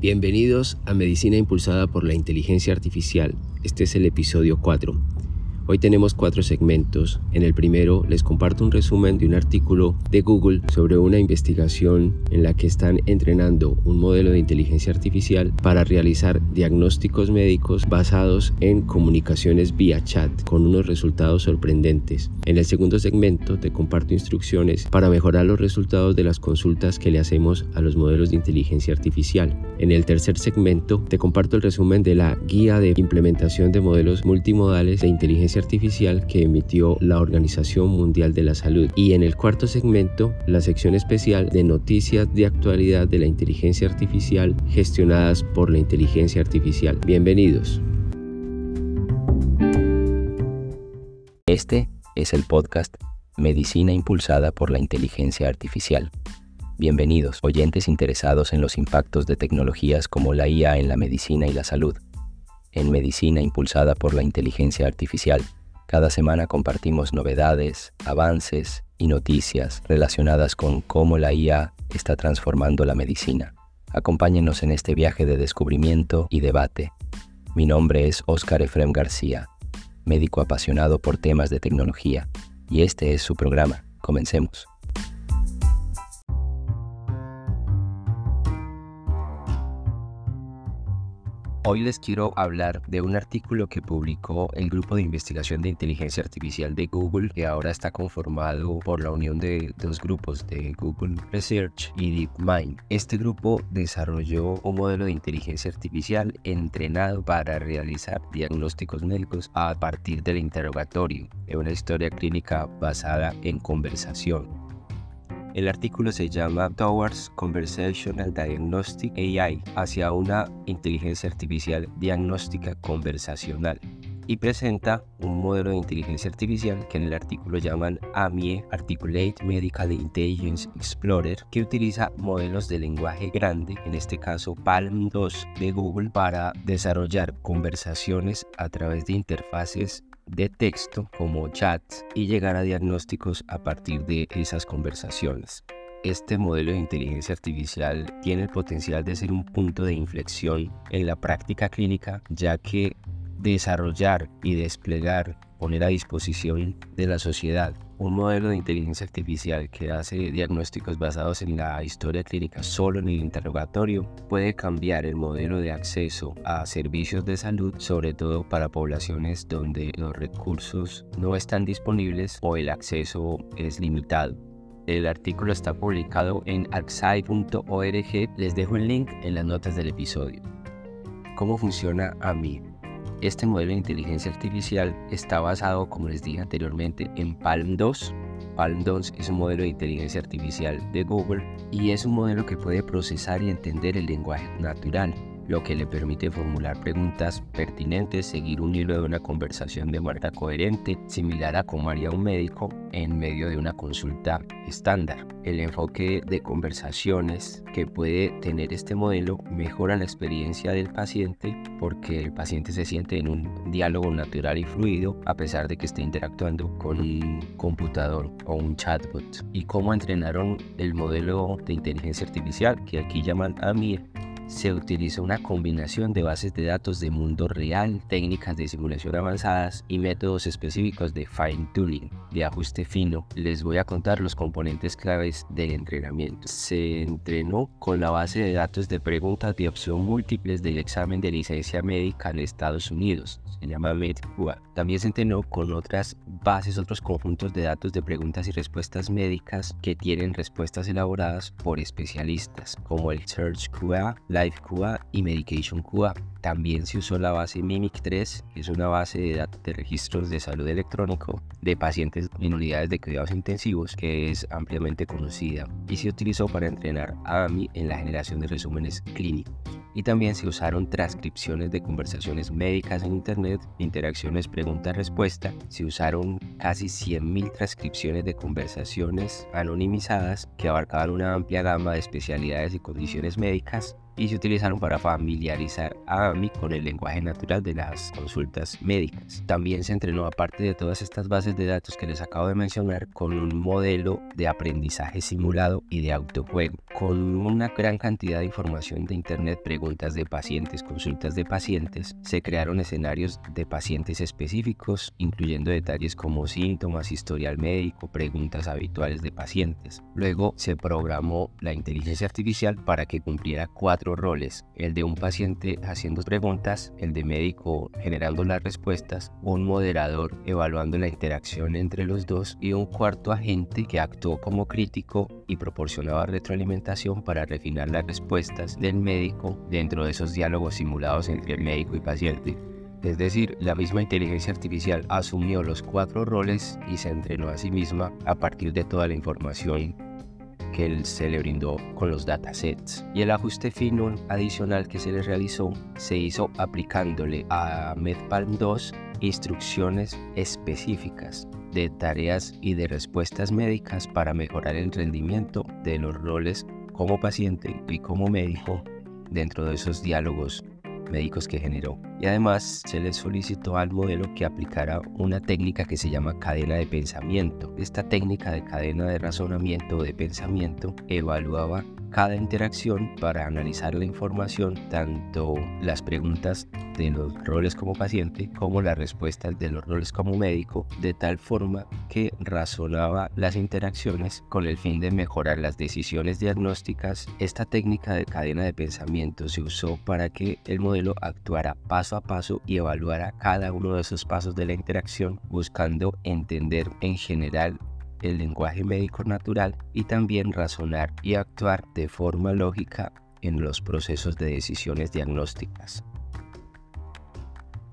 Bienvenidos a Medicina Impulsada por la Inteligencia Artificial. Este es el episodio 4. Hoy tenemos cuatro segmentos. En el primero les comparto un resumen de un artículo de Google sobre una investigación en la que están entrenando un modelo de inteligencia artificial para realizar diagnósticos médicos basados en comunicaciones vía chat con unos resultados sorprendentes. En el segundo segmento te comparto instrucciones para mejorar los resultados de las consultas que le hacemos a los modelos de inteligencia artificial. En el tercer segmento te comparto el resumen de la guía de implementación de modelos multimodales de inteligencia artificial que emitió la Organización Mundial de la Salud. Y en el cuarto segmento, la sección especial de noticias de actualidad de la inteligencia artificial gestionadas por la inteligencia artificial. Bienvenidos. Este es el podcast Medicina Impulsada por la Inteligencia Artificial. Bienvenidos, oyentes interesados en los impactos de tecnologías como la IA en la medicina y la salud en Medicina Impulsada por la Inteligencia Artificial. Cada semana compartimos novedades, avances y noticias relacionadas con cómo la IA está transformando la medicina. Acompáñenos en este viaje de descubrimiento y debate. Mi nombre es Óscar Efrem García, médico apasionado por temas de tecnología, y este es su programa. Comencemos. Hoy les quiero hablar de un artículo que publicó el grupo de investigación de inteligencia artificial de Google, que ahora está conformado por la unión de dos grupos de Google Research y DeepMind. Este grupo desarrolló un modelo de inteligencia artificial entrenado para realizar diagnósticos médicos a partir del interrogatorio de una historia clínica basada en conversación. El artículo se llama Towards Conversational Diagnostic AI, hacia una inteligencia artificial diagnóstica conversacional y presenta un modelo de inteligencia artificial que en el artículo llaman AMIE, Articulate Medical Intelligence Explorer, que utiliza modelos de lenguaje grande, en este caso Palm 2 de Google, para desarrollar conversaciones a través de interfaces de texto como chats y llegar a diagnósticos a partir de esas conversaciones. Este modelo de inteligencia artificial tiene el potencial de ser un punto de inflexión en la práctica clínica, ya que desarrollar y desplegar, poner a disposición de la sociedad un modelo de inteligencia artificial que hace diagnósticos basados en la historia clínica solo en el interrogatorio puede cambiar el modelo de acceso a servicios de salud, sobre todo para poblaciones donde los recursos no están disponibles o el acceso es limitado. El artículo está publicado en arxiv.org. Les dejo el link en las notas del episodio. ¿Cómo funciona AMI? Este modelo de inteligencia artificial está basado, como les dije anteriormente, en Palm 2. Palm 2 es un modelo de inteligencia artificial de Google y es un modelo que puede procesar y entender el lenguaje natural lo que le permite formular preguntas pertinentes, seguir un hilo de una conversación de manera coherente, similar a como haría un médico en medio de una consulta estándar. El enfoque de conversaciones que puede tener este modelo mejora la experiencia del paciente porque el paciente se siente en un diálogo natural y fluido a pesar de que esté interactuando con un computador o un chatbot. ¿Y cómo entrenaron el modelo de inteligencia artificial que aquí llaman AMIR? Se utiliza una combinación de bases de datos de mundo real, técnicas de simulación avanzadas y métodos específicos de fine tuning, de ajuste fino. Les voy a contar los componentes claves del entrenamiento. Se entrenó con la base de datos de preguntas de opción múltiples del examen de licencia médica en Estados Unidos, se llama MedQA. También se entrenó con otras bases, otros conjuntos de datos de preguntas y respuestas médicas que tienen respuestas elaboradas por especialistas, como el Search QA, Life QA y Medication QA. También se usó la base Mimic 3, que es una base de datos de registros de salud electrónico de pacientes en unidades de cuidados intensivos, que es ampliamente conocida y se utilizó para entrenar a AMI en la generación de resúmenes clínicos. Y también se usaron transcripciones de conversaciones médicas en Internet, interacciones pregunta-respuesta. Se usaron casi 100.000 transcripciones de conversaciones anonimizadas que abarcaban una amplia gama de especialidades y condiciones médicas y se utilizaron para familiarizar a AMI con el lenguaje natural de las consultas médicas. También se entrenó, aparte de todas estas bases de datos que les acabo de mencionar, con un modelo de aprendizaje simulado y de autojuego, con una gran cantidad de información de Internet, preguntas de pacientes, consultas de pacientes, se crearon escenarios de pacientes específicos, incluyendo detalles como síntomas, historial médico, preguntas habituales de pacientes. Luego se programó la inteligencia artificial para que cumpliera cuatro roles, el de un paciente haciendo preguntas, el de médico generando las respuestas, un moderador evaluando la interacción entre los dos y un cuarto agente que actuó como crítico y proporcionaba retroalimentación para refinar las respuestas del médico dentro de esos diálogos simulados entre el médico y paciente. Es decir, la misma inteligencia artificial asumió los cuatro roles y se entrenó a sí misma a partir de toda la información que se le brindó con los datasets. Y el ajuste fino adicional que se le realizó se hizo aplicándole a MedPalm 2 instrucciones específicas de tareas y de respuestas médicas para mejorar el rendimiento de los roles como paciente y como médico dentro de esos diálogos médicos que generó. Y además se le solicitó al modelo que aplicara una técnica que se llama cadena de pensamiento. Esta técnica de cadena de razonamiento de pensamiento evaluaba cada interacción para analizar la información, tanto las preguntas de los roles como paciente como las respuestas de los roles como médico, de tal forma que razonaba las interacciones con el fin de mejorar las decisiones diagnósticas. Esta técnica de cadena de pensamiento se usó para que el modelo actuara paso a paso y evaluara cada uno de esos pasos de la interacción, buscando entender en general el lenguaje médico natural y también razonar y actuar de forma lógica en los procesos de decisiones diagnósticas.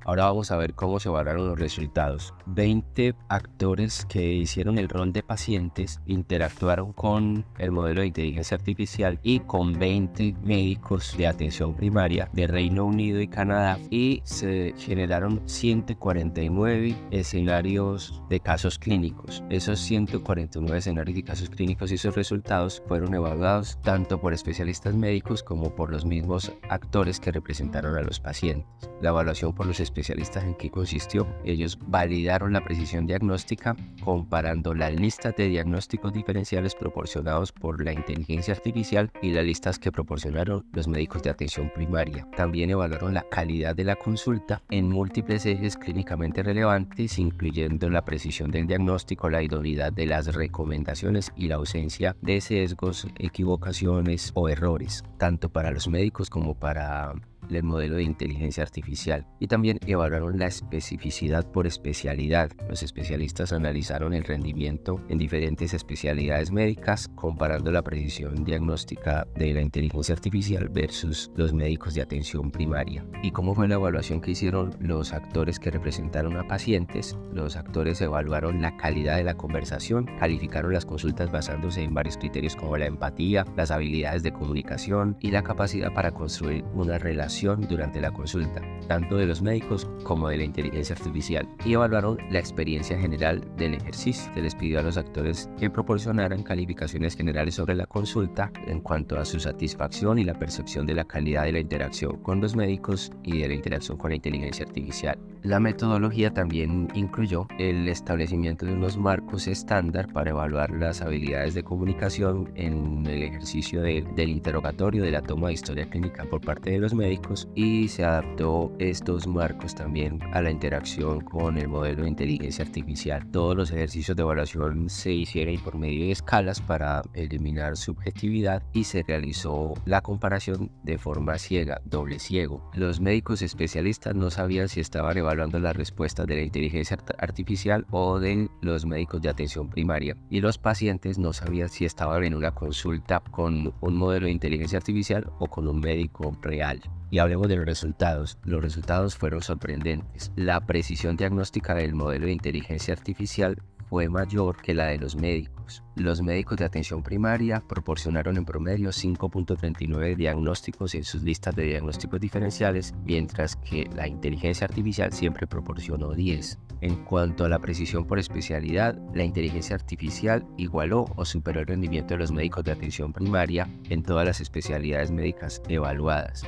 Ahora vamos a ver cómo se evaluaron los resultados. 20 actores que hicieron el rol de pacientes interactuaron con el modelo de inteligencia artificial y con 20 médicos de atención primaria de Reino Unido y Canadá y se generaron 149 escenarios de casos clínicos. Esos 149 escenarios de casos clínicos y sus resultados fueron evaluados tanto por especialistas médicos como por los mismos actores que representaron a los pacientes. La evaluación por los especialistas en qué consistió. Ellos validaron la precisión diagnóstica comparando las listas de diagnósticos diferenciales proporcionados por la inteligencia artificial y las listas que proporcionaron los médicos de atención primaria. También evaluaron la calidad de la consulta en múltiples ejes clínicamente relevantes, incluyendo la precisión del diagnóstico, la idoneidad de las recomendaciones y la ausencia de sesgos, equivocaciones o errores, tanto para los médicos como para el modelo de inteligencia artificial y también evaluaron la especificidad por especialidad. Los especialistas analizaron el rendimiento en diferentes especialidades médicas comparando la precisión diagnóstica de la inteligencia artificial versus los médicos de atención primaria. ¿Y cómo fue la evaluación que hicieron los actores que representaron a pacientes? Los actores evaluaron la calidad de la conversación, calificaron las consultas basándose en varios criterios como la empatía, las habilidades de comunicación y la capacidad para construir una relación durante la consulta, tanto de los médicos como de la inteligencia artificial, y evaluaron la experiencia general del ejercicio. Se les pidió a los actores que proporcionaran calificaciones generales sobre la consulta en cuanto a su satisfacción y la percepción de la calidad de la interacción con los médicos y de la interacción con la inteligencia artificial. La metodología también incluyó el establecimiento de unos marcos estándar para evaluar las habilidades de comunicación en el ejercicio del interrogatorio de la toma de historia clínica por parte de los médicos y se adaptó estos marcos también a la interacción con el modelo de inteligencia artificial. Todos los ejercicios de evaluación se hicieron por medio de escalas para eliminar subjetividad y se realizó la comparación de forma ciega, doble ciego. Los médicos especialistas no sabían si estaban evaluando las respuestas de la inteligencia artificial o de los médicos de atención primaria. Y los pacientes no sabían si estaban en una consulta con un modelo de inteligencia artificial o con un médico real. Hablemos de los resultados. Los resultados fueron sorprendentes. La precisión diagnóstica del modelo de inteligencia artificial fue mayor que la de los médicos. Los médicos de atención primaria proporcionaron en promedio 5.39 diagnósticos en sus listas de diagnósticos diferenciales, mientras que la inteligencia artificial siempre proporcionó 10. En cuanto a la precisión por especialidad, la inteligencia artificial igualó o superó el rendimiento de los médicos de atención primaria en todas las especialidades médicas evaluadas.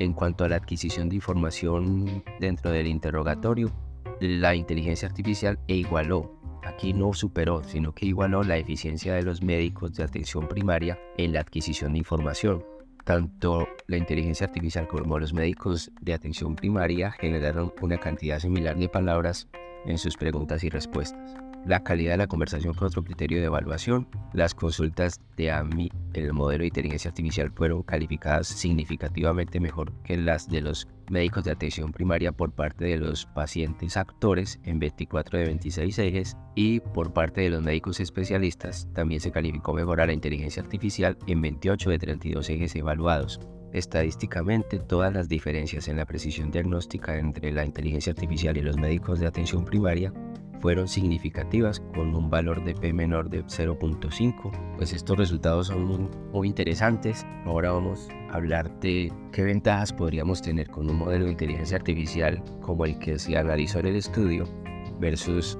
En cuanto a la adquisición de información dentro del interrogatorio, la inteligencia artificial igualó, aquí no superó, sino que igualó la eficiencia de los médicos de atención primaria en la adquisición de información. Tanto la inteligencia artificial como los médicos de atención primaria generaron una cantidad similar de palabras en sus preguntas y respuestas. La calidad de la conversación fue otro criterio de evaluación. Las consultas de AMI el modelo de inteligencia artificial fueron calificadas significativamente mejor que las de los médicos de atención primaria por parte de los pacientes actores en 24 de 26 ejes y por parte de los médicos especialistas también se calificó mejor a la inteligencia artificial en 28 de 32 ejes evaluados. Estadísticamente, todas las diferencias en la precisión diagnóstica entre la inteligencia artificial y los médicos de atención primaria fueron significativas con un valor de P menor de 0.5. Pues estos resultados son muy, interesantes. Ahora vamos a hablar de qué ventajas podríamos tener con un modelo de inteligencia artificial como el que se analizó en el estudio versus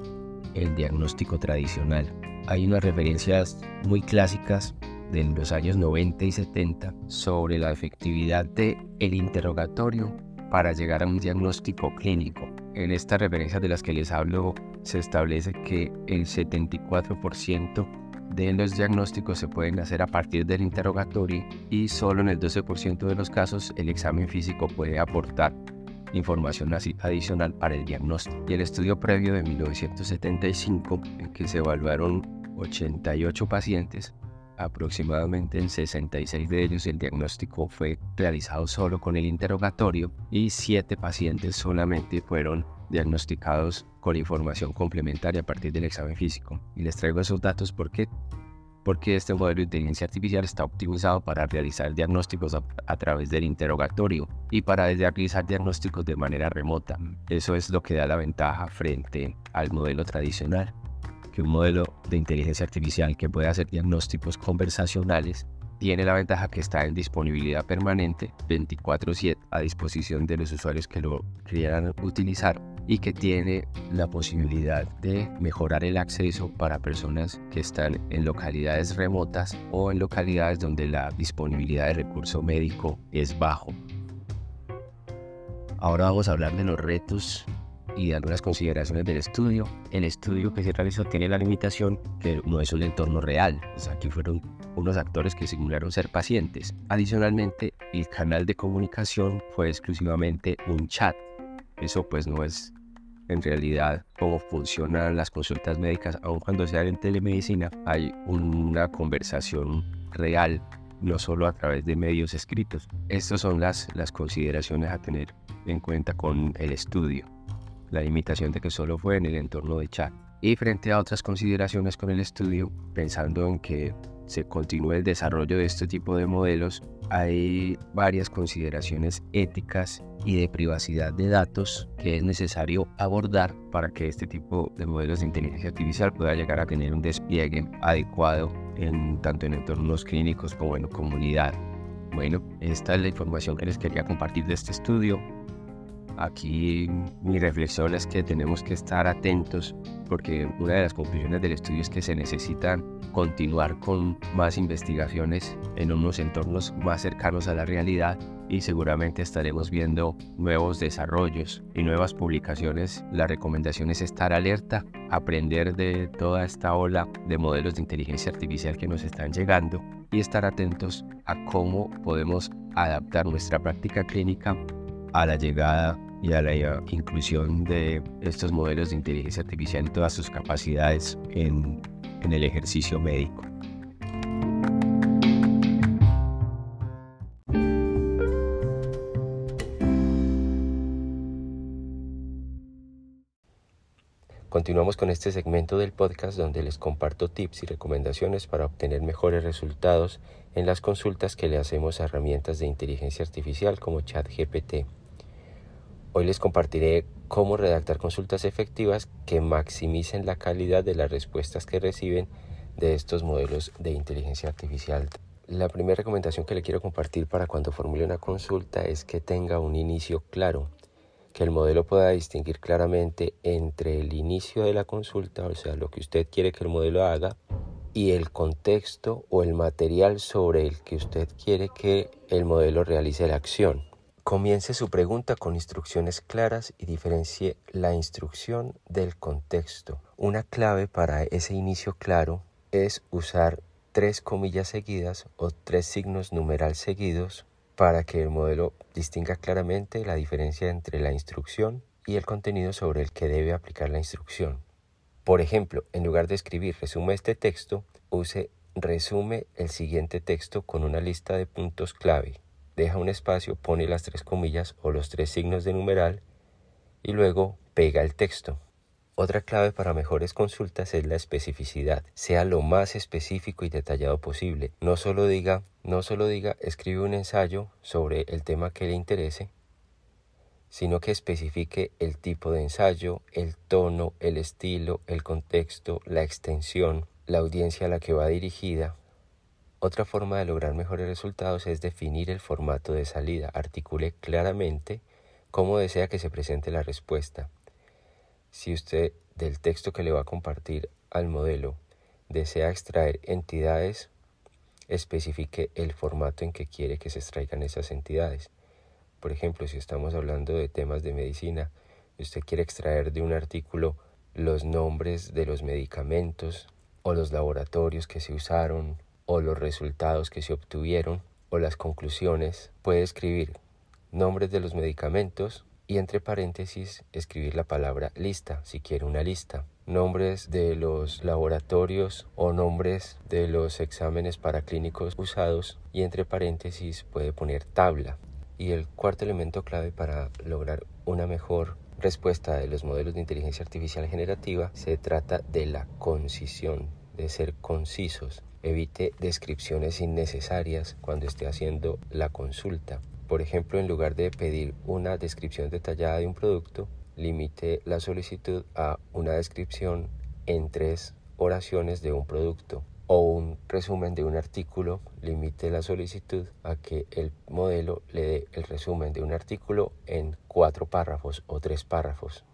el diagnóstico tradicional. Hay unas referencias muy clásicas de los años 90 y 70 sobre la efectividad del el interrogatorio para llegar a un diagnóstico clínico. En estas referencias de las que les hablo se establece que el 74% de los diagnósticos se pueden hacer a partir del interrogatorio y solo en el 12% de los casos el examen físico puede aportar información adicional para el diagnóstico. Y el estudio previo de 1975, en que se evaluaron 88 pacientes, aproximadamente en 66 de ellos el diagnóstico fue realizado solo con el interrogatorio y 7 pacientes solamente fueron diagnosticados con información complementaria a partir del examen físico. Y les traigo esos datos porque porque este modelo de inteligencia artificial está optimizado para realizar diagnósticos a, través del interrogatorio y para realizar diagnósticos de manera remota. Eso es lo que da la ventaja frente al modelo tradicional que un modelo de inteligencia artificial que puede hacer diagnósticos conversacionales tiene la ventaja que está en disponibilidad permanente 24/7 a disposición de los usuarios que lo quieran utilizar y que tiene la posibilidad de mejorar el acceso para personas que están en localidades remotas o en localidades donde la disponibilidad de recurso médico es bajo. Ahora vamos a hablar de los retos y de algunas consideraciones del estudio. El estudio que se realizó tiene la limitación que no es un entorno real. aquí fueron unos actores que simularon ser pacientes. Adicionalmente, el canal de comunicación fue exclusivamente un chat. Eso pues no es en realidad cómo funcionan las consultas médicas, aun cuando sean en telemedicina, hay una conversación real, no solo a través de medios escritos. Estas son las, las consideraciones a tener en cuenta con el estudio la limitación de que solo fue en el entorno de chat. Y frente a otras consideraciones con el estudio, pensando en que se continúe el desarrollo de este tipo de modelos, hay varias consideraciones éticas y de privacidad de datos que es necesario abordar para que este tipo de modelos de inteligencia artificial pueda llegar a tener un despliegue adecuado en, tanto en entornos clínicos como en comunidad. Bueno, esta es la información que les quería compartir de este estudio. Aquí mi reflexión es que tenemos que estar atentos porque una de las conclusiones del estudio es que se necesitan continuar con más investigaciones en unos entornos más cercanos a la realidad y seguramente estaremos viendo nuevos desarrollos y nuevas publicaciones. La recomendación es estar alerta, aprender de toda esta ola de modelos de inteligencia artificial que nos están llegando y estar atentos a cómo podemos adaptar nuestra práctica clínica a la llegada y a la inclusión de estos modelos de inteligencia artificial en todas sus capacidades en, el ejercicio médico. Continuamos con este segmento del podcast donde les comparto tips y recomendaciones para obtener mejores resultados en las consultas que le hacemos a herramientas de inteligencia artificial como ChatGPT. Hoy les compartiré cómo redactar consultas efectivas que maximicen la calidad de las respuestas que reciben de estos modelos de inteligencia artificial. La primera recomendación que le quiero compartir para cuando formule una consulta es que tenga un inicio claro. que el modelo pueda distinguir claramente entre el inicio de la consulta, o sea, lo que usted quiere que el modelo haga, y el contexto o el material sobre el que usted quiere que el modelo realice la acción. Comience su pregunta con instrucciones claras y diferencie la instrucción del contexto. Una clave para ese inicio claro es usar tres comillas seguidas o tres signos numeral seguidos para que el modelo distinga claramente la diferencia entre la instrucción y el contenido sobre el que debe aplicar la instrucción. Por ejemplo, en lugar de escribir resume este texto, use resume el siguiente texto con una lista de puntos clave deja un espacio, pone las tres comillas o los tres signos de numeral y luego pega el texto. Otra clave para mejores consultas es la especificidad. Sea lo más específico y detallado posible. No solo diga, no solo diga, escribe un ensayo sobre el tema que le interese, sino que especifique el tipo de ensayo, el tono, el estilo, el contexto, la extensión, la audiencia a la que va dirigida, otra forma de lograr mejores resultados es definir el formato de salida. Articule claramente cómo desea que se presente la respuesta. Si usted del texto que le va a compartir al modelo desea extraer entidades, especifique el formato en que quiere que se extraigan esas entidades. Por ejemplo, si estamos hablando de temas de medicina usted quiere extraer de un artículo los nombres de los medicamentos o los laboratorios que se usaron o los resultados que se obtuvieron o las conclusiones, puede escribir nombres de los medicamentos y entre paréntesis escribir la palabra lista, si quiere una lista, nombres de los laboratorios o nombres de los exámenes paraclínicos usados y entre paréntesis puede poner tabla. Y el cuarto elemento clave para lograr una mejor respuesta de los modelos de inteligencia artificial generativa se trata de la concisión, de ser concisos. Evite descripciones innecesarias cuando esté haciendo la consulta. Por ejemplo, en lugar de pedir una descripción detallada de un producto, limite la solicitud a una descripción en tres oraciones de un producto o un resumen de un artículo, limite la solicitud a que el modelo le dé el resumen de un artículo en cuatro párrafos o tres párrafos.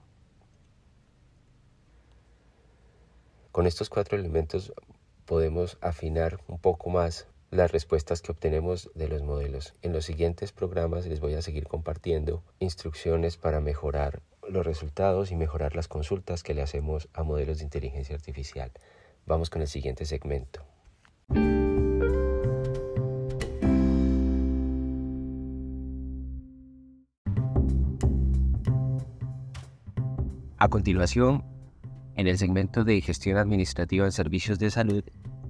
Con estos cuatro elementos podemos afinar un poco más las respuestas que obtenemos de los modelos. En los siguientes programas les voy a seguir compartiendo instrucciones para mejorar los resultados y mejorar las consultas que le hacemos a modelos de inteligencia artificial. Vamos con el siguiente segmento. A continuación, en el segmento de gestión administrativa en servicios de salud,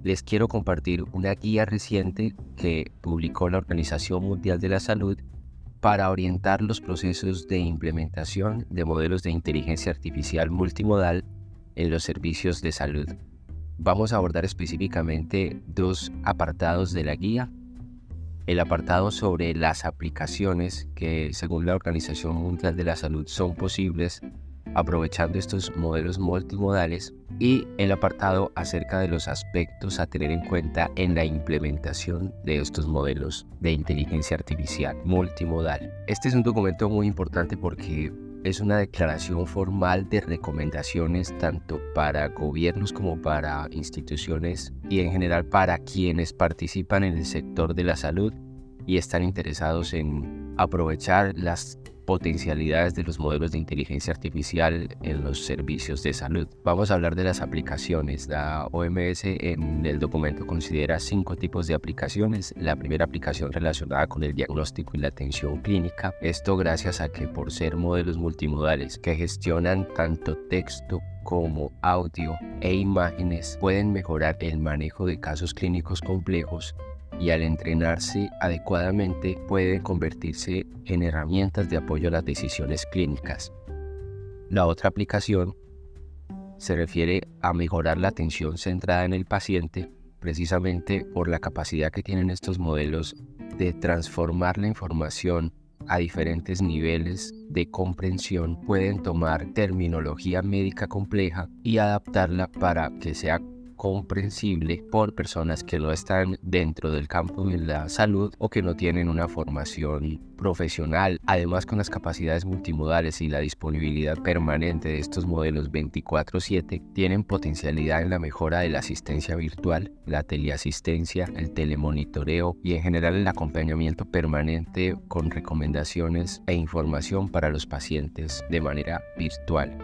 les quiero compartir una guía reciente que publicó la Organización Mundial de la Salud para orientar los procesos de implementación de modelos de inteligencia artificial multimodal en los servicios de salud. Vamos a abordar específicamente dos apartados de la guía. El apartado sobre las aplicaciones que según la Organización Mundial de la Salud son posibles aprovechando estos modelos multimodales y el apartado acerca de los aspectos a tener en cuenta en la implementación de estos modelos de inteligencia artificial multimodal. Este es un documento muy importante porque es una declaración formal de recomendaciones tanto para gobiernos como para instituciones y en general para quienes participan en el sector de la salud y están interesados en aprovechar las potencialidades de los modelos de inteligencia artificial en los servicios de salud. Vamos a hablar de las aplicaciones. La OMS en el documento considera cinco tipos de aplicaciones. La primera aplicación relacionada con el diagnóstico y la atención clínica. Esto gracias a que por ser modelos multimodales que gestionan tanto texto como audio e imágenes pueden mejorar el manejo de casos clínicos complejos y al entrenarse adecuadamente puede convertirse en herramientas de apoyo a las decisiones clínicas. La otra aplicación se refiere a mejorar la atención centrada en el paciente precisamente por la capacidad que tienen estos modelos de transformar la información a diferentes niveles de comprensión, pueden tomar terminología médica compleja y adaptarla para que sea comprensible por personas que no están dentro del campo de la salud o que no tienen una formación profesional. Además, con las capacidades multimodales y la disponibilidad permanente de estos modelos 24/7, tienen potencialidad en la mejora de la asistencia virtual, la teleasistencia, el telemonitoreo y en general el acompañamiento permanente con recomendaciones e información para los pacientes de manera virtual.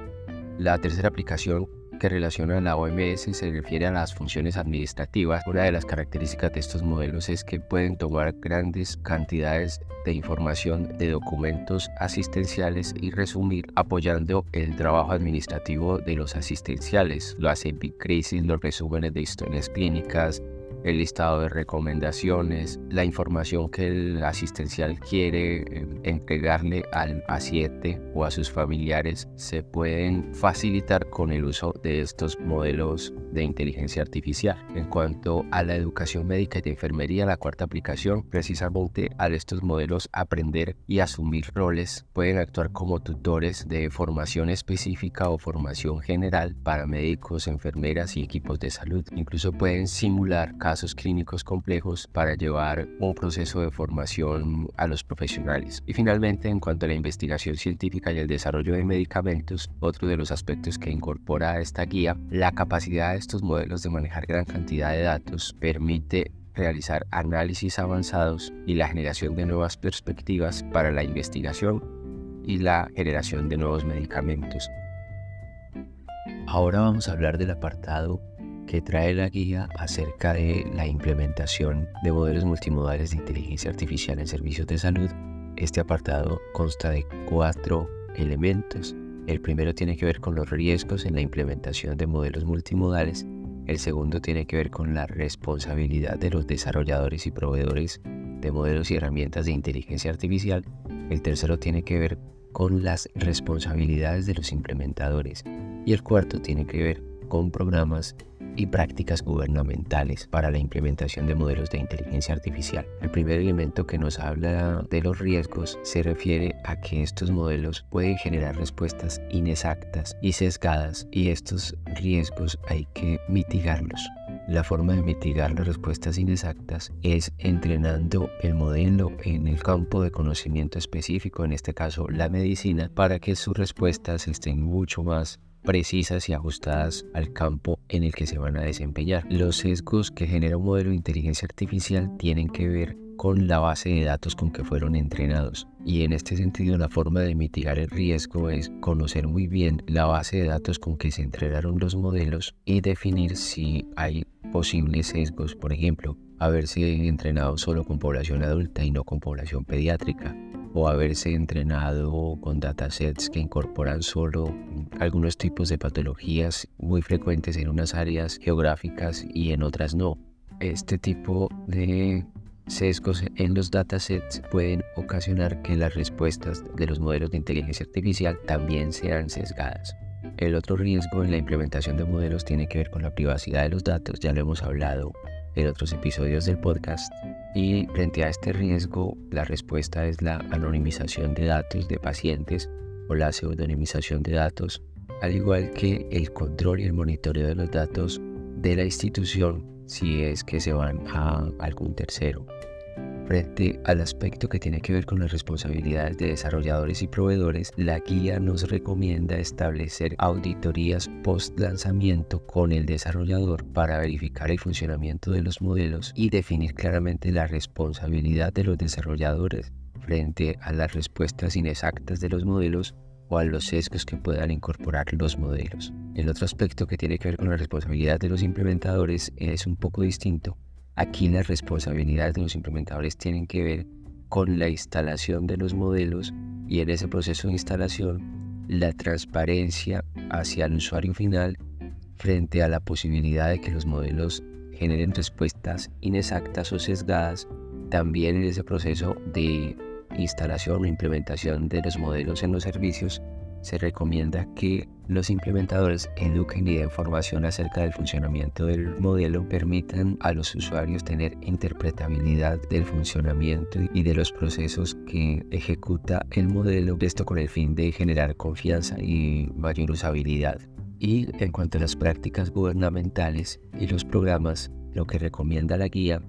La tercera aplicación que relaciona a la OMS se refiere a las funciones administrativas. Una de las características de estos modelos es que pueden tomar grandes cantidades de información de documentos asistenciales y resumir apoyando el trabajo administrativo de los asistenciales. Lo hace Big Crisis, los resúmenes de historias clínicas, el listado de recomendaciones, la información que el asistencial quiere eh, entregarle al paciente o a sus familiares se pueden facilitar con el uso de estos modelos de inteligencia artificial. En cuanto a la educación médica y de enfermería, la cuarta aplicación, precisamente al estos modelos aprender y asumir roles, pueden actuar como tutores de formación específica o formación general para médicos, enfermeras y equipos de salud. Incluso pueden simular casos clínicos complejos para llevar un proceso de formación a los profesionales. Y finalmente, en cuanto a la investigación científica y el desarrollo de medicamentos, otro de los aspectos que incorpora esta guía, la capacidad de estos modelos de manejar gran cantidad de datos permite realizar análisis avanzados y la generación de nuevas perspectivas para la investigación y la generación de nuevos medicamentos. Ahora vamos a hablar del apartado que trae la guía acerca de la implementación de modelos multimodales de inteligencia artificial en servicios de salud. Este apartado consta de cuatro elementos. El primero tiene que ver con los riesgos en la implementación de modelos multimodales. El segundo tiene que ver con la responsabilidad de los desarrolladores y proveedores de modelos y herramientas de inteligencia artificial. El tercero tiene que ver con las responsabilidades de los implementadores. Y el cuarto tiene que ver con programas y prácticas gubernamentales para la implementación de modelos de inteligencia artificial. El primer elemento que nos habla de los riesgos se refiere a que estos modelos pueden generar respuestas inexactas y sesgadas y estos riesgos hay que mitigarlos. La forma de mitigar las respuestas inexactas es entrenando el modelo en el campo de conocimiento específico, en este caso la medicina, para que sus respuestas estén mucho más precisas y ajustadas al campo en el que se van a desempeñar. Los sesgos que genera un modelo de inteligencia artificial tienen que ver con la base de datos con que fueron entrenados. Y en este sentido la forma de mitigar el riesgo es conocer muy bien la base de datos con que se entrenaron los modelos y definir si hay posibles sesgos, por ejemplo, haberse entrenado solo con población adulta y no con población pediátrica o haberse entrenado con datasets que incorporan solo algunos tipos de patologías muy frecuentes en unas áreas geográficas y en otras no. Este tipo de sesgos en los datasets pueden ocasionar que las respuestas de los modelos de inteligencia artificial también sean sesgadas. El otro riesgo en la implementación de modelos tiene que ver con la privacidad de los datos, ya lo hemos hablado en otros episodios del podcast. Y frente a este riesgo, la respuesta es la anonimización de datos de pacientes o la pseudonimización de datos, al igual que el control y el monitoreo de los datos de la institución si es que se van a algún tercero. Frente al aspecto que tiene que ver con las responsabilidades de desarrolladores y proveedores, la guía nos recomienda establecer auditorías post lanzamiento con el desarrollador para verificar el funcionamiento de los modelos y definir claramente la responsabilidad de los desarrolladores frente a las respuestas inexactas de los modelos o a los sesgos que puedan incorporar los modelos. El otro aspecto que tiene que ver con la responsabilidad de los implementadores es un poco distinto Aquí las responsabilidades de los implementadores tienen que ver con la instalación de los modelos y en ese proceso de instalación la transparencia hacia el usuario final frente a la posibilidad de que los modelos generen respuestas inexactas o sesgadas, también en ese proceso de instalación o implementación de los modelos en los servicios se recomienda que los implementadores eduquen y den información acerca del funcionamiento del modelo, permitan a los usuarios tener interpretabilidad del funcionamiento y de los procesos que ejecuta el modelo, esto con el fin de generar confianza y mayor usabilidad. Y en cuanto a las prácticas gubernamentales y los programas, lo que recomienda la guía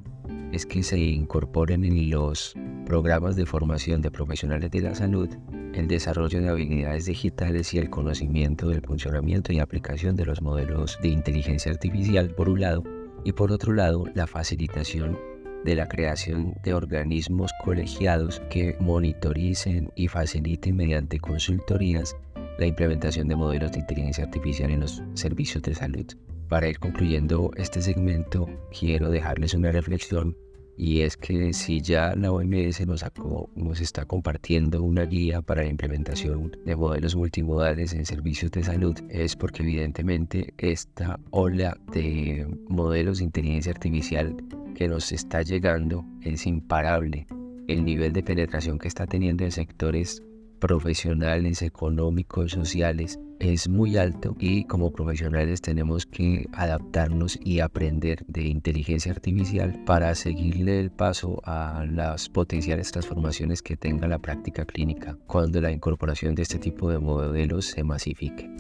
es que se incorporen en los programas de formación de profesionales de la salud el desarrollo de habilidades digitales y el conocimiento del funcionamiento y aplicación de los modelos de inteligencia artificial por un lado y por otro lado la facilitación de la creación de organismos colegiados que monitoricen y faciliten mediante consultorías la implementación de modelos de inteligencia artificial en los servicios de salud. Para ir concluyendo este segmento, quiero dejarles una reflexión y es que si ya la OMS nos, nos, está compartiendo una guía para la implementación de modelos multimodales en servicios de salud, es porque evidentemente esta ola de modelos de inteligencia artificial que nos está llegando es imparable. El nivel de penetración que está teniendo en sectores profesionales, económicos, sociales, es muy alto y como profesionales tenemos que adaptarnos y aprender de inteligencia artificial para seguirle el paso a las potenciales transformaciones que tenga la práctica clínica cuando la incorporación de este tipo de modelos se masifique.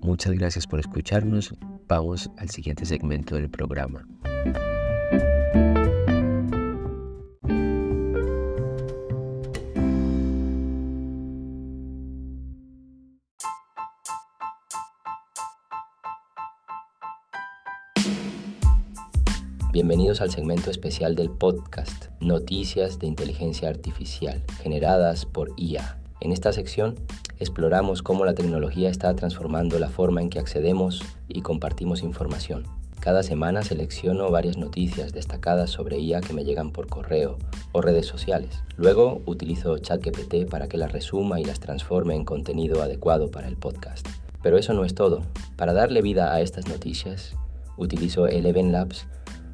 Muchas gracias por escucharnos. Vamos al siguiente segmento del programa. Bienvenidos al segmento especial del podcast Noticias de Inteligencia Artificial generadas por IA. En esta sección exploramos cómo la tecnología está transformando la forma en que accedemos y compartimos información. Cada semana selecciono varias noticias destacadas sobre IA que me llegan por correo o redes sociales. Luego utilizo ChatGPT para que las resuma y las transforme en contenido adecuado para el podcast. Pero eso no es todo. Para darle vida a estas noticias, utilizo Eleven Labs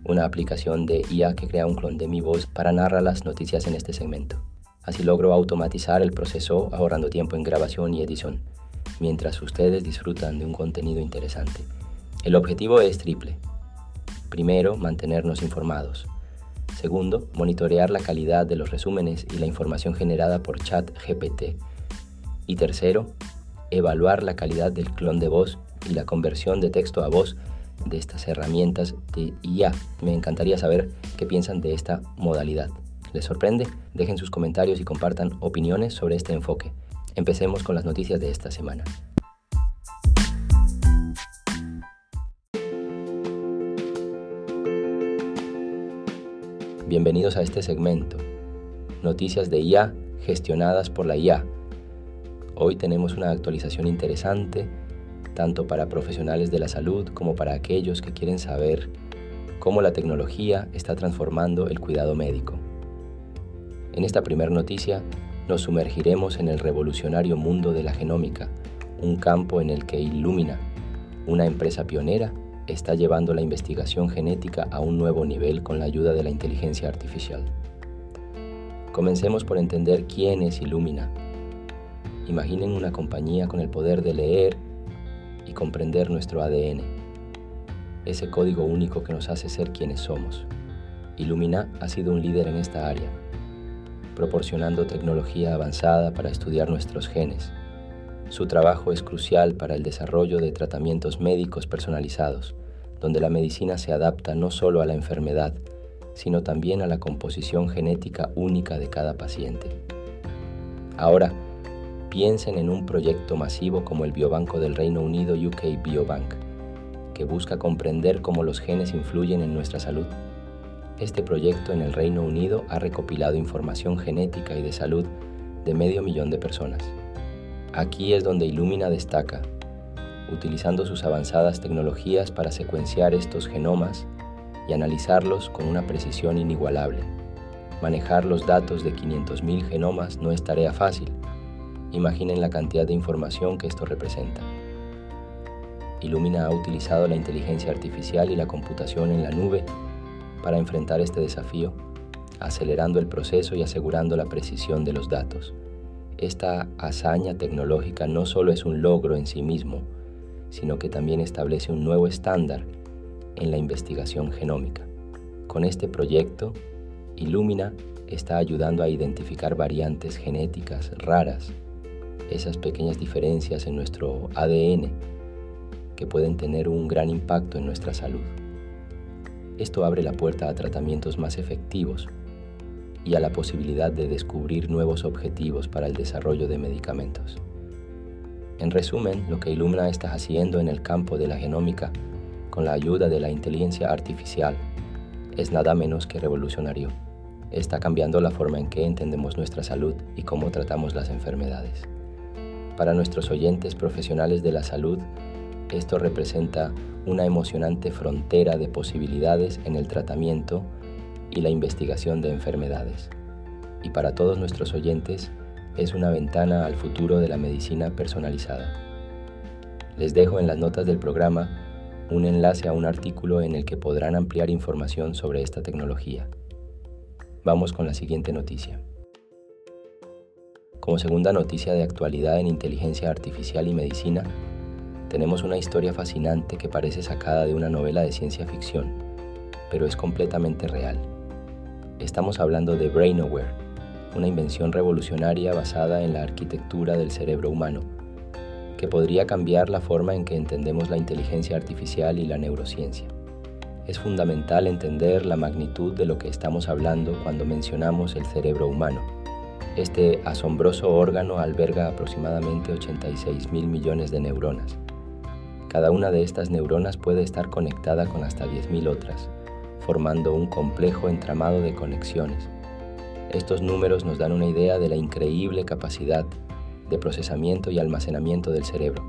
una aplicación de IA que crea un clon de mi voz para narrar las noticias en este segmento. Así logro automatizar el proceso ahorrando tiempo en grabación y edición, mientras ustedes disfrutan de un contenido interesante. El objetivo es triple. Primero, mantenernos informados. Segundo, monitorear la calidad de los resúmenes y la información generada por chat GPT. Y tercero, evaluar la calidad del clon de voz y la conversión de texto a voz de estas herramientas de IA. Me encantaría saber qué piensan de esta modalidad. ¿Les sorprende? Dejen sus comentarios y compartan opiniones sobre este enfoque. Empecemos con las noticias de esta semana. Bienvenidos a este segmento. Noticias de IA gestionadas por la IA. Hoy tenemos una actualización interesante tanto para profesionales de la salud como para aquellos que quieren saber cómo la tecnología está transformando el cuidado médico. En esta primera noticia nos sumergiremos en el revolucionario mundo de la genómica, un campo en el que Illumina, una empresa pionera, está llevando la investigación genética a un nuevo nivel con la ayuda de la inteligencia artificial. Comencemos por entender quién es Illumina. Imaginen una compañía con el poder de leer y comprender nuestro ADN, ese código único que nos hace ser quienes somos. Illumina ha sido un líder en esta área, proporcionando tecnología avanzada para estudiar nuestros genes. Su trabajo es crucial para el desarrollo de tratamientos médicos personalizados, donde la medicina se adapta no solo a la enfermedad, sino también a la composición genética única de cada paciente. Ahora, piensen en un proyecto masivo como el Biobanco del Reino Unido UK Biobank, que busca comprender cómo los genes influyen en nuestra salud. Este proyecto en el Reino Unido ha recopilado información genética y de salud de medio millón de personas. Aquí es donde Illumina destaca, utilizando sus avanzadas tecnologías para secuenciar estos genomas y analizarlos con una precisión inigualable. Manejar los datos de 500.000 genomas no es tarea fácil, Imaginen la cantidad de información que esto representa. Illumina ha utilizado la inteligencia artificial y la computación en la nube para enfrentar este desafío, acelerando el proceso y asegurando la precisión de los datos. Esta hazaña tecnológica no solo es un logro en sí mismo, sino que también establece un nuevo estándar en la investigación genómica. Con este proyecto, Illumina está ayudando a identificar variantes genéticas raras esas pequeñas diferencias en nuestro ADN que pueden tener un gran impacto en nuestra salud. Esto abre la puerta a tratamientos más efectivos y a la posibilidad de descubrir nuevos objetivos para el desarrollo de medicamentos. En resumen, lo que Illumina está haciendo en el campo de la genómica con la ayuda de la inteligencia artificial es nada menos que revolucionario. Está cambiando la forma en que entendemos nuestra salud y cómo tratamos las enfermedades. Para nuestros oyentes profesionales de la salud, esto representa una emocionante frontera de posibilidades en el tratamiento y la investigación de enfermedades. Y para todos nuestros oyentes es una ventana al futuro de la medicina personalizada. Les dejo en las notas del programa un enlace a un artículo en el que podrán ampliar información sobre esta tecnología. Vamos con la siguiente noticia. Como segunda noticia de actualidad en inteligencia artificial y medicina, tenemos una historia fascinante que parece sacada de una novela de ciencia ficción, pero es completamente real. Estamos hablando de BrainAware, una invención revolucionaria basada en la arquitectura del cerebro humano, que podría cambiar la forma en que entendemos la inteligencia artificial y la neurociencia. Es fundamental entender la magnitud de lo que estamos hablando cuando mencionamos el cerebro humano. Este asombroso órgano alberga aproximadamente 86 mil millones de neuronas, cada una de estas neuronas puede estar conectada con hasta 10.000 otras, formando un complejo entramado de conexiones. Estos números nos dan una idea de la increíble capacidad de procesamiento y almacenamiento del cerebro.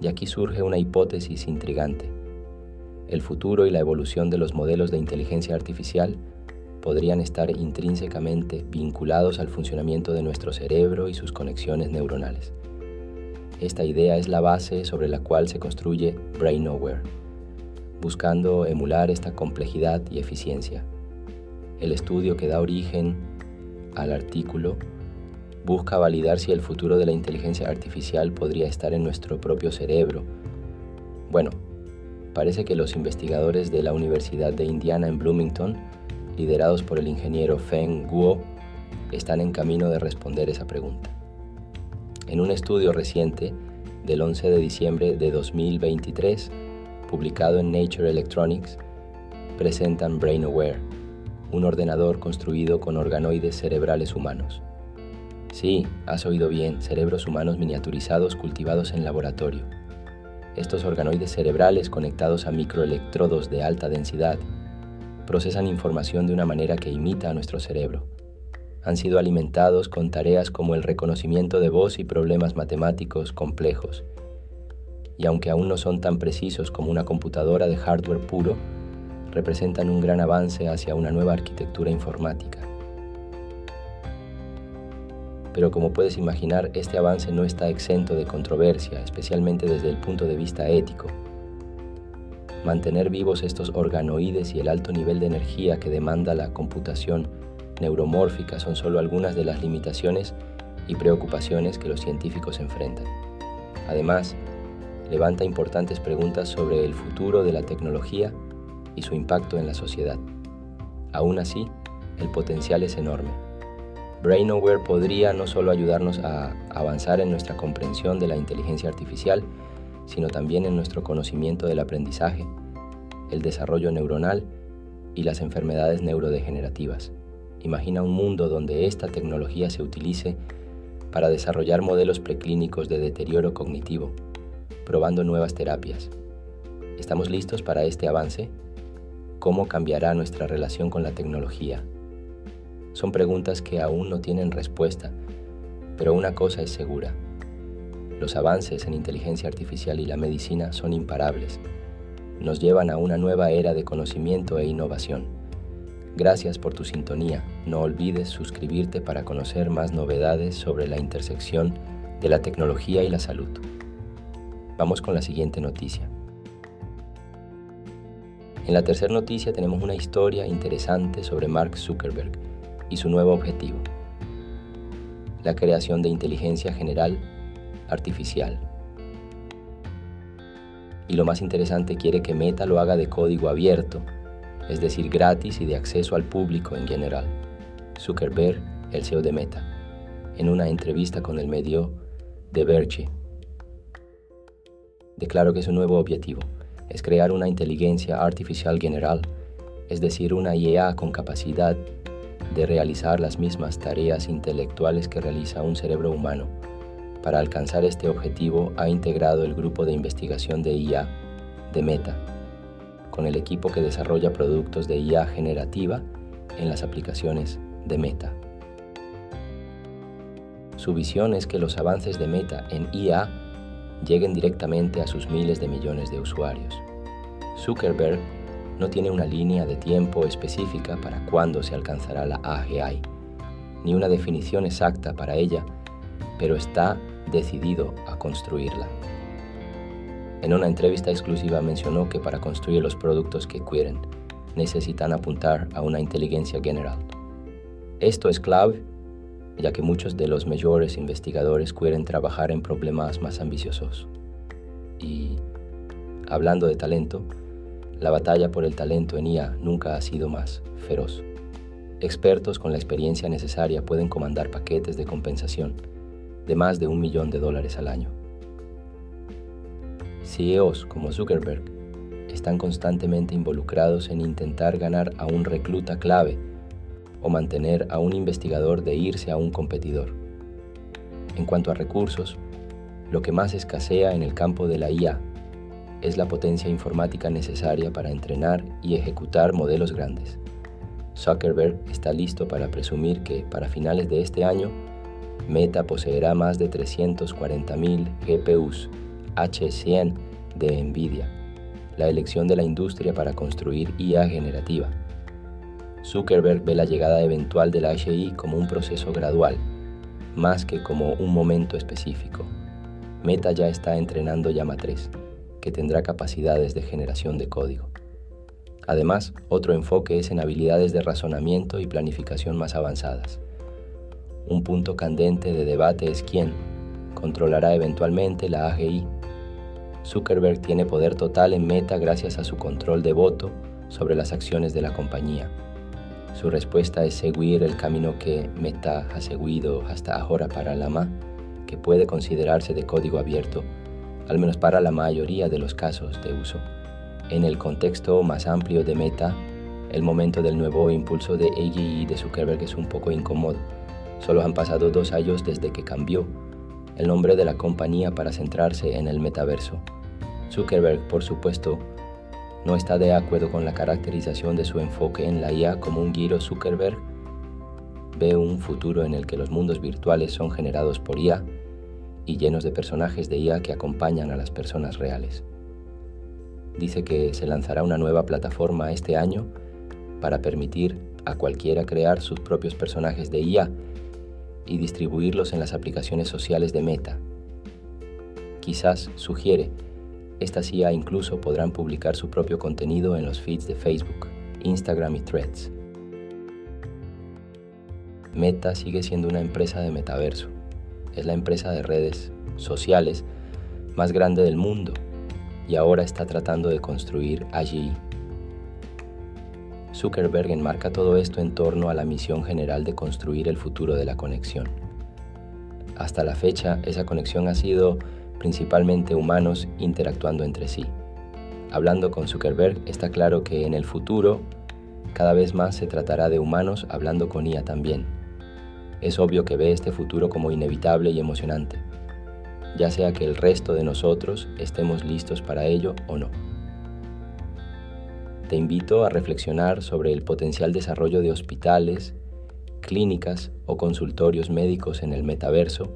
Y aquí surge una hipótesis intrigante. El futuro y la evolución de los modelos de inteligencia artificial podrían estar intrínsecamente vinculados al funcionamiento de nuestro cerebro y sus conexiones neuronales. Esta idea es la base sobre la cual se construye BrainAware, buscando emular esta complejidad y eficiencia. El estudio que da origen al artículo busca validar si el futuro de la inteligencia artificial podría estar en nuestro propio cerebro. Bueno, parece que los investigadores de la Universidad de Indiana en Bloomington, liderados por el ingeniero Feng Guo, están en camino de responder esa pregunta. En un estudio reciente del 11 de diciembre de 2023, publicado en Nature Electronics, presentan BrainAware, un ordenador construido con organoides cerebrales humanos. Sí, has oído bien, cerebros humanos miniaturizados cultivados en laboratorio. Estos organoides cerebrales conectados a microelectrodos de alta densidad procesan información de una manera que imita a nuestro cerebro han sido alimentados con tareas como el reconocimiento de voz y problemas matemáticos complejos. Y aunque aún no son tan precisos como una computadora de hardware puro, representan un gran avance hacia una nueva arquitectura informática. Pero como puedes imaginar, este avance no está exento de controversia, especialmente desde el punto de vista ético. Mantener vivos estos organoides y el alto nivel de energía que demanda la computación neuromórficas son solo algunas de las limitaciones y preocupaciones que los científicos enfrentan. Además, levanta importantes preguntas sobre el futuro de la tecnología y su impacto en la sociedad. Aún así, el potencial es enorme. BrainAware podría no solo ayudarnos a avanzar en nuestra comprensión de la inteligencia artificial, sino también en nuestro conocimiento del aprendizaje, el desarrollo neuronal y las enfermedades neurodegenerativas. Imagina un mundo donde esta tecnología se utilice para desarrollar modelos preclínicos de deterioro cognitivo, probando nuevas terapias. ¿Estamos listos para este avance? ¿Cómo cambiará nuestra relación con la tecnología? Son preguntas que aún no tienen respuesta, pero una cosa es segura. Los avances en inteligencia artificial y la medicina son imparables. Nos llevan a una nueva era de conocimiento e innovación. Gracias por tu sintonía. No olvides suscribirte para conocer más novedades sobre la intersección de la tecnología y la salud. Vamos con la siguiente noticia. En la tercera noticia tenemos una historia interesante sobre Mark Zuckerberg y su nuevo objetivo, la creación de inteligencia general artificial. Y lo más interesante, quiere que Meta lo haga de código abierto es decir, gratis y de acceso al público en general. Zuckerberg, el CEO de Meta, en una entrevista con el medio The Verge. declaró que su nuevo objetivo es crear una inteligencia artificial general, es decir, una IA con capacidad de realizar las mismas tareas intelectuales que realiza un cerebro humano. Para alcanzar este objetivo ha integrado el grupo de investigación de IA de Meta, con el equipo que desarrolla productos de IA generativa en las aplicaciones de Meta. Su visión es que los avances de Meta en IA lleguen directamente a sus miles de millones de usuarios. Zuckerberg no tiene una línea de tiempo específica para cuándo se alcanzará la AGI, ni una definición exacta para ella, pero está decidido a construirla. En una entrevista exclusiva mencionó que para construir los productos que quieren, necesitan apuntar a una inteligencia general. Esto es clave, ya que muchos de los mayores investigadores quieren trabajar en problemas más ambiciosos. Y, hablando de talento, la batalla por el talento en IA nunca ha sido más feroz. Expertos con la experiencia necesaria pueden comandar paquetes de compensación de más de un millón de dólares al año. CEOs como Zuckerberg están constantemente involucrados en intentar ganar a un recluta clave o mantener a un investigador de irse a un competidor. En cuanto a recursos, lo que más escasea en el campo de la IA es la potencia informática necesaria para entrenar y ejecutar modelos grandes. Zuckerberg está listo para presumir que para finales de este año, Meta poseerá más de 340.000 GPUs H100 de Nvidia, la elección de la industria para construir IA generativa. Zuckerberg ve la llegada eventual de la HI como un proceso gradual, más que como un momento específico. Meta ya está entrenando Llama 3 que tendrá capacidades de generación de código. Además, otro enfoque es en habilidades de razonamiento y planificación más avanzadas. Un punto candente de debate es quién controlará eventualmente la AGI. Zuckerberg tiene poder total en Meta gracias a su control de voto sobre las acciones de la compañía. Su respuesta es seguir el camino que Meta ha seguido hasta ahora para Lama, que puede considerarse de código abierto al menos para la mayoría de los casos de uso. En el contexto más amplio de Meta, el momento del nuevo impulso de AGI de Zuckerberg es un poco incómodo. Solo han pasado dos años desde que cambió el nombre de la compañía para centrarse en el metaverso. Zuckerberg, por supuesto, no está de acuerdo con la caracterización de su enfoque en la IA como un giro Zuckerberg. Ve un futuro en el que los mundos virtuales son generados por IA y llenos de personajes de IA que acompañan a las personas reales. Dice que se lanzará una nueva plataforma este año para permitir a cualquiera crear sus propios personajes de IA y distribuirlos en las aplicaciones sociales de Meta. Quizás, sugiere, estas IA incluso podrán publicar su propio contenido en los feeds de Facebook, Instagram y Threads. Meta sigue siendo una empresa de metaverso es la empresa de redes sociales más grande del mundo y ahora está tratando de construir allí. Zuckerberg enmarca todo esto en torno a la misión general de construir el futuro de la conexión. Hasta la fecha, esa conexión ha sido principalmente humanos interactuando entre sí. Hablando con Zuckerberg, está claro que en el futuro cada vez más se tratará de humanos hablando con IA también es obvio que ve este futuro como inevitable y emocionante, ya sea que el resto de nosotros estemos listos para ello o no. Te invito a reflexionar sobre el potencial desarrollo de hospitales, clínicas o consultorios médicos en el metaverso,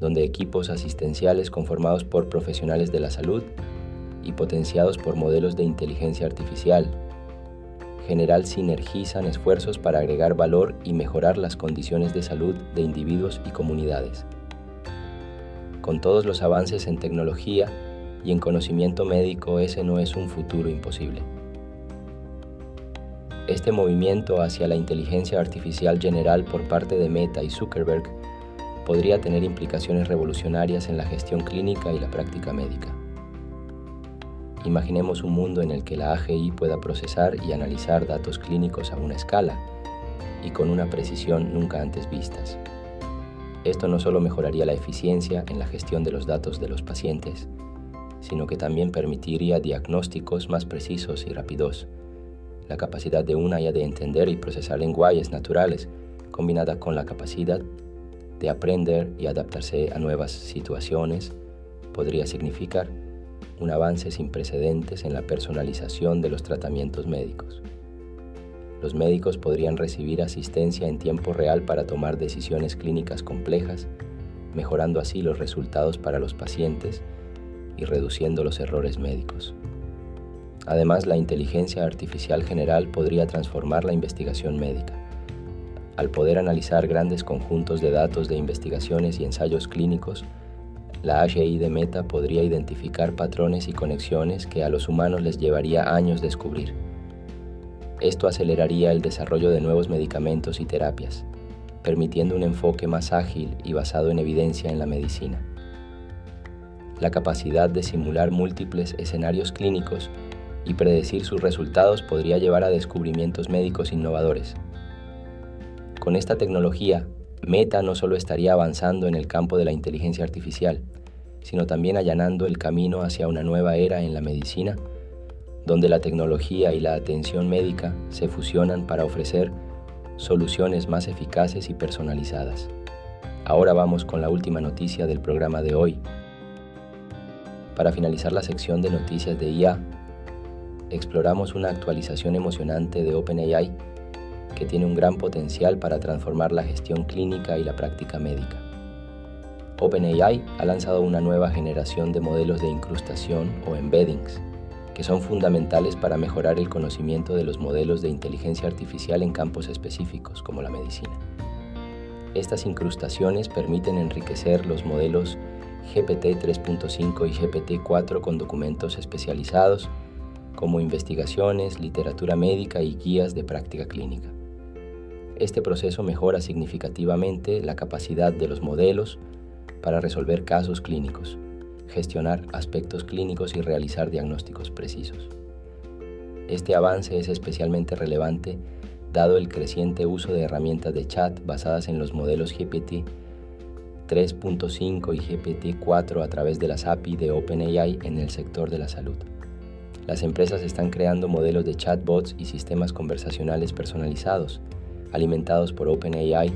donde equipos asistenciales conformados por profesionales de la salud y potenciados por modelos de inteligencia artificial general sinergizan esfuerzos para agregar valor y mejorar las condiciones de salud de individuos y comunidades. Con todos los avances en tecnología y en conocimiento médico, ese no es un futuro imposible. Este movimiento hacia la inteligencia artificial general por parte de Meta y Zuckerberg podría tener implicaciones revolucionarias en la gestión clínica y la práctica médica. Imaginemos un mundo en el que la AGI pueda procesar y analizar datos clínicos a una escala y con una precisión nunca antes vistas. Esto no solo mejoraría la eficiencia en la gestión de los datos de los pacientes, sino que también permitiría diagnósticos más precisos y rápidos. La capacidad de una IA de entender y procesar lenguajes naturales, combinada con la capacidad de aprender y adaptarse a nuevas situaciones, podría significar un avance sin precedentes en la personalización de los tratamientos médicos. Los médicos podrían recibir asistencia en tiempo real para tomar decisiones clínicas complejas, mejorando así los resultados para los pacientes y reduciendo los errores médicos. Además, la inteligencia artificial general podría transformar la investigación médica. Al poder analizar grandes conjuntos de datos de investigaciones y ensayos clínicos, la HI de Meta podría identificar patrones y conexiones que a los humanos les llevaría años descubrir. Esto aceleraría el desarrollo de nuevos medicamentos y terapias, permitiendo un enfoque más ágil y basado en evidencia en la medicina. La capacidad de simular múltiples escenarios clínicos y predecir sus resultados podría llevar a descubrimientos médicos innovadores. Con esta tecnología, Meta no solo estaría avanzando en el campo de la inteligencia artificial, sino también allanando el camino hacia una nueva era en la medicina, donde la tecnología y la atención médica se fusionan para ofrecer soluciones más eficaces y personalizadas. Ahora vamos con la última noticia del programa de hoy. Para finalizar la sección de noticias de IA, exploramos una actualización emocionante de OpenAI que tiene un gran potencial para transformar la gestión clínica y la práctica médica. OpenAI ha lanzado una nueva generación de modelos de incrustación o embeddings, que son fundamentales para mejorar el conocimiento de los modelos de inteligencia artificial en campos específicos como la medicina. Estas incrustaciones permiten enriquecer los modelos GPT 3.5 y GPT 4 con documentos especializados como investigaciones, literatura médica y guías de práctica clínica. Este proceso mejora significativamente la capacidad de los modelos para resolver casos clínicos, gestionar aspectos clínicos y realizar diagnósticos precisos. Este avance es especialmente relevante dado el creciente uso de herramientas de chat basadas en los modelos GPT 3.5 y GPT-4 a través de las API de OpenAI en el sector de la salud. Las empresas están creando modelos de chatbots y sistemas conversacionales personalizados, alimentados por OpenAI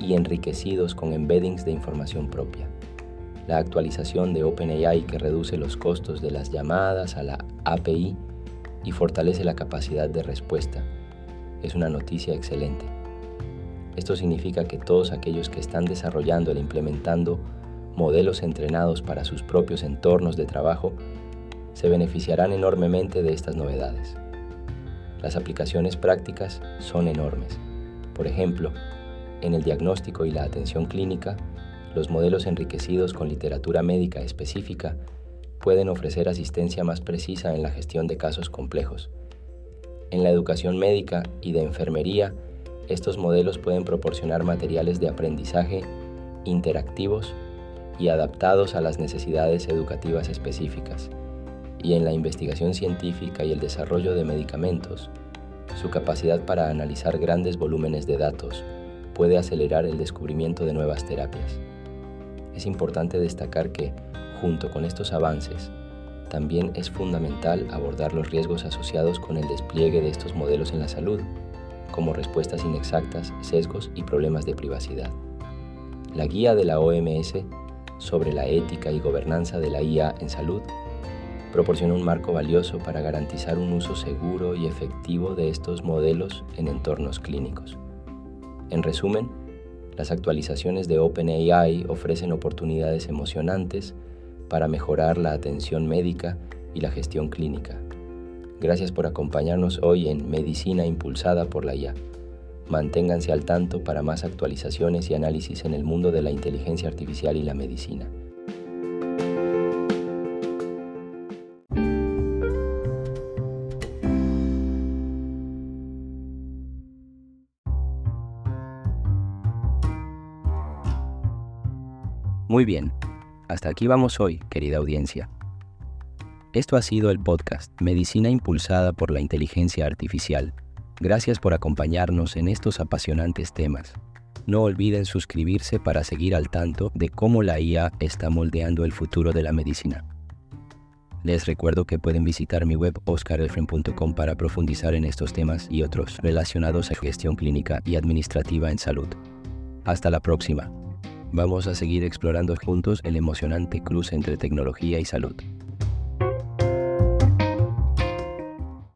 y enriquecidos con embeddings de información propia. La actualización de OpenAI que reduce los costos de las llamadas a la API y fortalece la capacidad de respuesta es una noticia excelente. Esto significa que todos aquellos que están desarrollando e implementando modelos entrenados para sus propios entornos de trabajo se beneficiarán enormemente de estas novedades. Las aplicaciones prácticas son enormes. Por ejemplo, en el diagnóstico y la atención clínica, los modelos enriquecidos con literatura médica específica pueden ofrecer asistencia más precisa en la gestión de casos complejos. En la educación médica y de enfermería, estos modelos pueden proporcionar materiales de aprendizaje interactivos y adaptados a las necesidades educativas específicas. Y en la investigación científica y el desarrollo de medicamentos, su capacidad para analizar grandes volúmenes de datos puede acelerar el descubrimiento de nuevas terapias. Es importante destacar que, junto con estos avances, también es fundamental abordar los riesgos asociados con el despliegue de estos modelos en la salud, como respuestas inexactas, sesgos y problemas de privacidad. La guía de la OMS sobre la ética y gobernanza de la IA en salud proporciona un marco valioso para garantizar un uso seguro y efectivo de estos modelos en entornos clínicos. En resumen, las actualizaciones de OpenAI ofrecen oportunidades emocionantes para mejorar la atención médica y la gestión clínica, Gracias por acompañarnos hoy en Medicina Impulsada por la IA. Manténganse al tanto para más actualizaciones y análisis en el mundo de la inteligencia artificial y la medicina. Muy bien, hasta aquí vamos hoy, querida audiencia. Esto ha sido el podcast Medicina Impulsada por la Inteligencia Artificial. Gracias por acompañarnos en estos apasionantes temas. No olviden suscribirse para seguir al tanto de cómo la IA está moldeando el futuro de la medicina. Les recuerdo que pueden visitar mi web oscarelfren.com para profundizar en estos temas y otros relacionados a gestión clínica y administrativa en salud. Hasta la próxima. Vamos a seguir explorando juntos el emocionante cruce entre tecnología y salud.